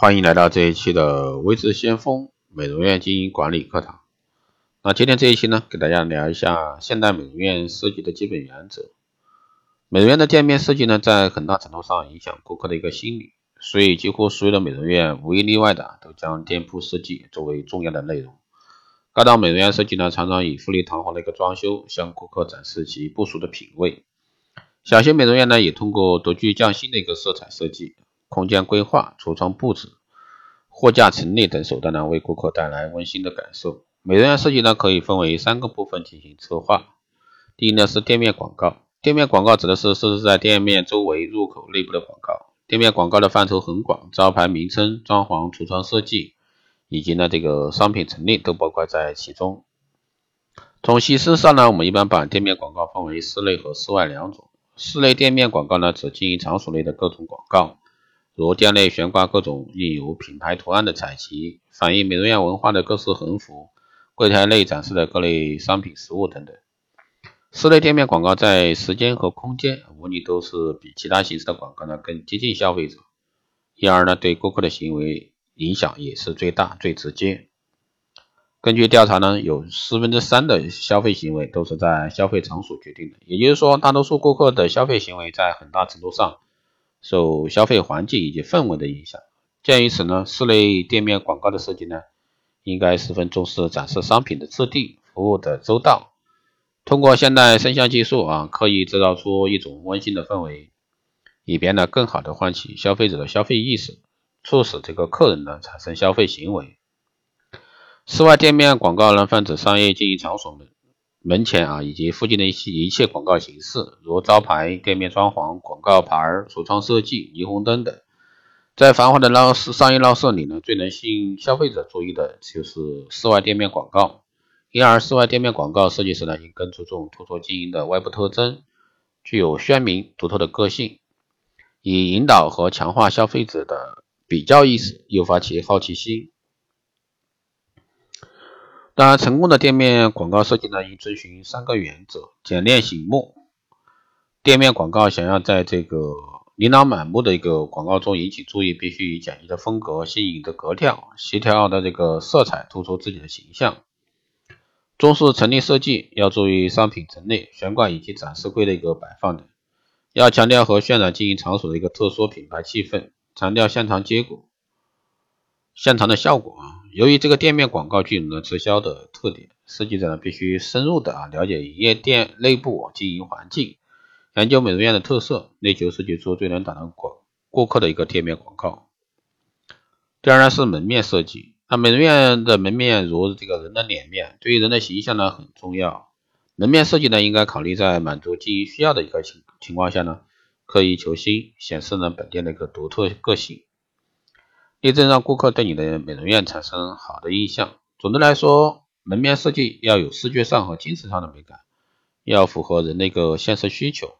欢迎来到这一期的微知先锋美容院经营管理课堂。那今天这一期呢，给大家聊一下现代美容院设计的基本原则。美容院的店面设计呢，在很大程度上影响顾客的一个心理，所以几乎所有的美容院无一例外的都将店铺设计作为重要的内容。高档美容院设计呢，常常以富丽堂皇的一个装修向顾客展示其不俗的品味。小型美容院呢，也通过独具匠心的一个色彩设计。空间规划、橱窗布置、货架陈列等手段呢，为顾客带来温馨的感受。美容院设计呢，可以分为三个部分进行策划。第一呢是店面广告，店面广告指的是设置在店面周围、入口内部的广告。店面广告的范畴很广，招牌名称、装潢、橱窗设计以及呢这个商品陈列都包括在其中。从形式上呢，我们一般把店面广告分为室内和室外两种。室内店面广告呢，指经营场所内的各种广告。如店内悬挂各种印有品牌图案的彩旗，反映美容院文化的各式横幅，柜台内展示的各类商品实物等等。室内店面广告在时间和空间无疑都是比其他形式的广告呢更接近消费者，因而呢对顾客的行为影响也是最大最直接。根据调查呢，有四分之三的消费行为都是在消费场所决定的，也就是说，大多数顾客的消费行为在很大程度上。受消费环境以及氛围的影响，鉴于此呢，室内店面广告的设计呢，应该十分重视展示商品的质地、服务的周到，通过现代声像技术啊，刻意制造出一种温馨的氛围，以便呢更好的唤起消费者的消费意识，促使这个客人呢产生消费行为。室外店面广告呢，泛指商业经营场所们。门前啊，以及附近的一些一切广告形式，如招牌、店面装潢、广告牌、橱窗设计、霓虹灯等。在繁华的闹市商业闹市里呢，最能吸引消费者注意的就是室外店面广告。因而，室外店面广告设计师呢，应更注重突出经营的外部特征，具有鲜明独特的个性，以引导和强化消费者的比较意识，诱发其好奇心。当然，成功的店面广告设计呢，应遵循三个原则：简练醒目。店面广告想要在这个琳琅满目的一个广告中引起注意，必须以简洁的风格、新颖的格调、协调的这个色彩突出自己的形象。重视陈列设计，要注意商品陈列、悬挂以及展示柜的一个摆放等。要强调和渲染经营场所的一个特殊品牌气氛，强调现场结果、现场的效果啊。由于这个店面广告具有了直销的特点，设计者呢必须深入的啊了解营业店内部经营环境，研究美容院的特色，力求设计出最能打动顾顾客的一个店面广告。第二呢是门面设计，那美容院的门面如这个人的脸面，对于人的形象呢很重要。门面设计呢应该考虑在满足经营需要的一个情情况下呢，刻意求新，显示呢本店的一个独特个性。力争让顾客对你的美容院产生好的印象。总的来说，门面设计要有视觉上和精神上的美感，要符合人的一个现实需求。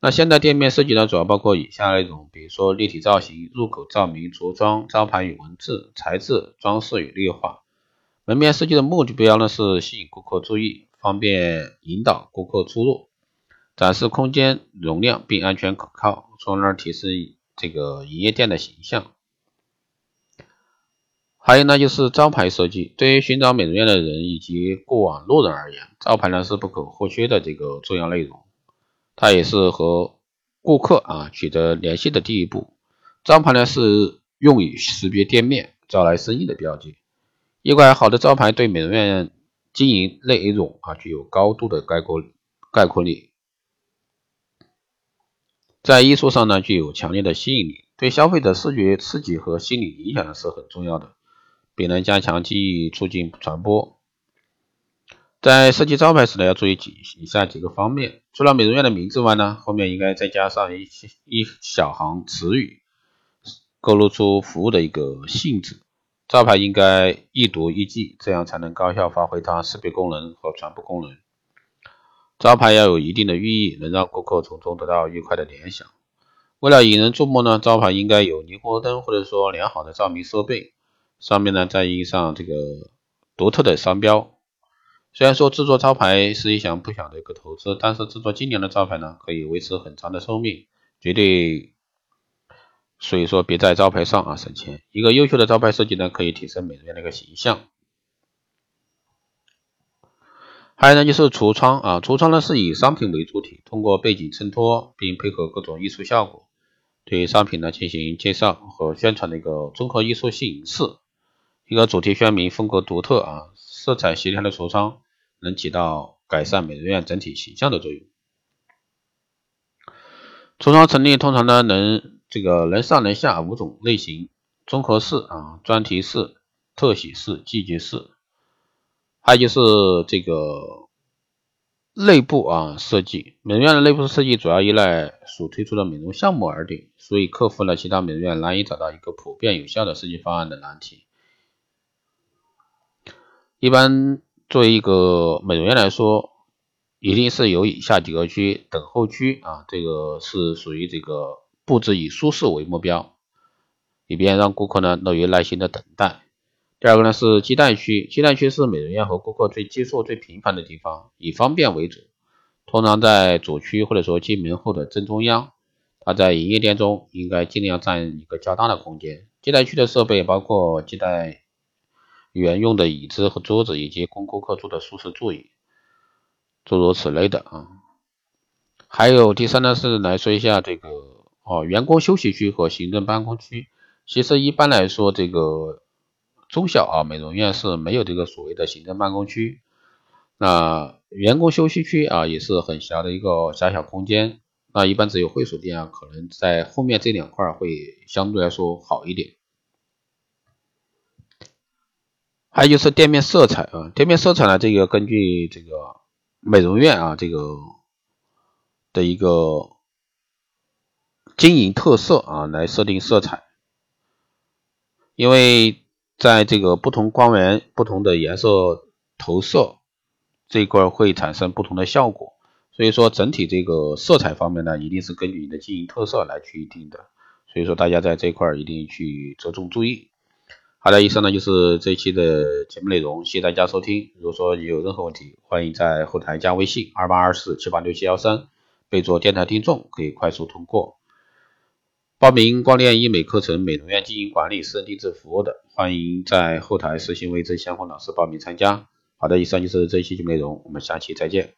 那现代店面设计呢，主要包括以下内容，比如说立体造型、入口照明、橱窗、招牌与文字、材质、装饰与绿化。门面设计的目的标呢是吸引顾客注意，方便引导顾客出入，展示空间容量并安全可靠，从而提升这个营业店的形象。还有呢，就是招牌设计。对于寻找美容院的人以及过往路人而言，招牌呢是不可或缺的这个重要内容。它也是和顾客啊取得联系的第一步。招牌呢是用于识别店面、招来生意的标记。一块好的招牌对美容院经营内容啊具有高度的概括概括力，在艺术上呢具有强烈的吸引力，对消费者视觉刺激和心理影响是很重要的。并能加强记忆，促进传播。在设计招牌时呢，要注意几以下几个方面。除了美容院的名字外呢，后面应该再加上一一小行词语，勾勒出服务的一个性质。招牌应该易读易记，这样才能高效发挥它识别功能和传播功能。招牌要有一定的寓意，能让顾客从中得到愉快的联想。为了引人注目呢，招牌应该有霓虹灯或者说良好的照明设备。上面呢再印上这个独特的商标。虽然说制作招牌是一项不小的一个投资，但是制作精良的招牌呢，可以维持很长的寿命，绝对所以说别在招牌上啊省钱。一个优秀的招牌设计呢，可以提升美容院的一个形象。还有呢，就是橱窗啊，橱窗呢是以商品为主体，通过背景衬托，并配合各种艺术效果，对商品呢进行介绍和宣传的一个综合艺术形式。一个主题鲜明、风格独特啊，色彩协调的橱窗，能起到改善美容院整体形象的作用。橱窗陈列通常呢能这个能上能下五种类型：综合式啊、专题式、特写式、季节式。还有就是这个内部啊设计，美容院的内部设计主要依赖所推出的美容项目而定，所以克服了其他美容院难以找到一个普遍有效的设计方案的难题。一般作为一个美容院来说，一定是有以下几个区：等候区啊，这个是属于这个布置以舒适为目标，以便让顾客呢乐于耐心的等待。第二个呢是接待区，接待区是美容院和顾客最接触最频繁的地方，以方便为主，通常在主区或者说进门后的正中央。它在营业店中应该尽量占一个较大的空间。接待区的设备包括接待员用的椅子和桌子，以及供顾客坐的舒适座椅，诸如此类的啊。还有第三呢是来说一下这个哦，员工休息区和行政办公区。其实一般来说这个。中小啊，美容院是没有这个所谓的行政办公区，那员工休息区啊也是很小的一个狭小空间，那一般只有会所店啊，可能在后面这两块会相对来说好一点。还有就是店面色彩啊，店面色彩呢，这个根据这个美容院啊这个的一个经营特色啊来设定色彩，因为。在这个不同光源、不同的颜色投射这一块会产生不同的效果，所以说整体这个色彩方面呢，一定是根据你的经营特色来去定的，所以说大家在这块一定去着重注意。好的，以上呢就是这一期的节目内容，谢谢大家收听。如果说你有任何问题，欢迎在后台加微信二八二四七八六七幺三，备注电台听众，可以快速通过。报名光电医美课程、美容院经营管理、私人定制服务的，欢迎在后台私信为郑先锋老师报名参加。好的，以上就是这一期节目内容，我们下期再见。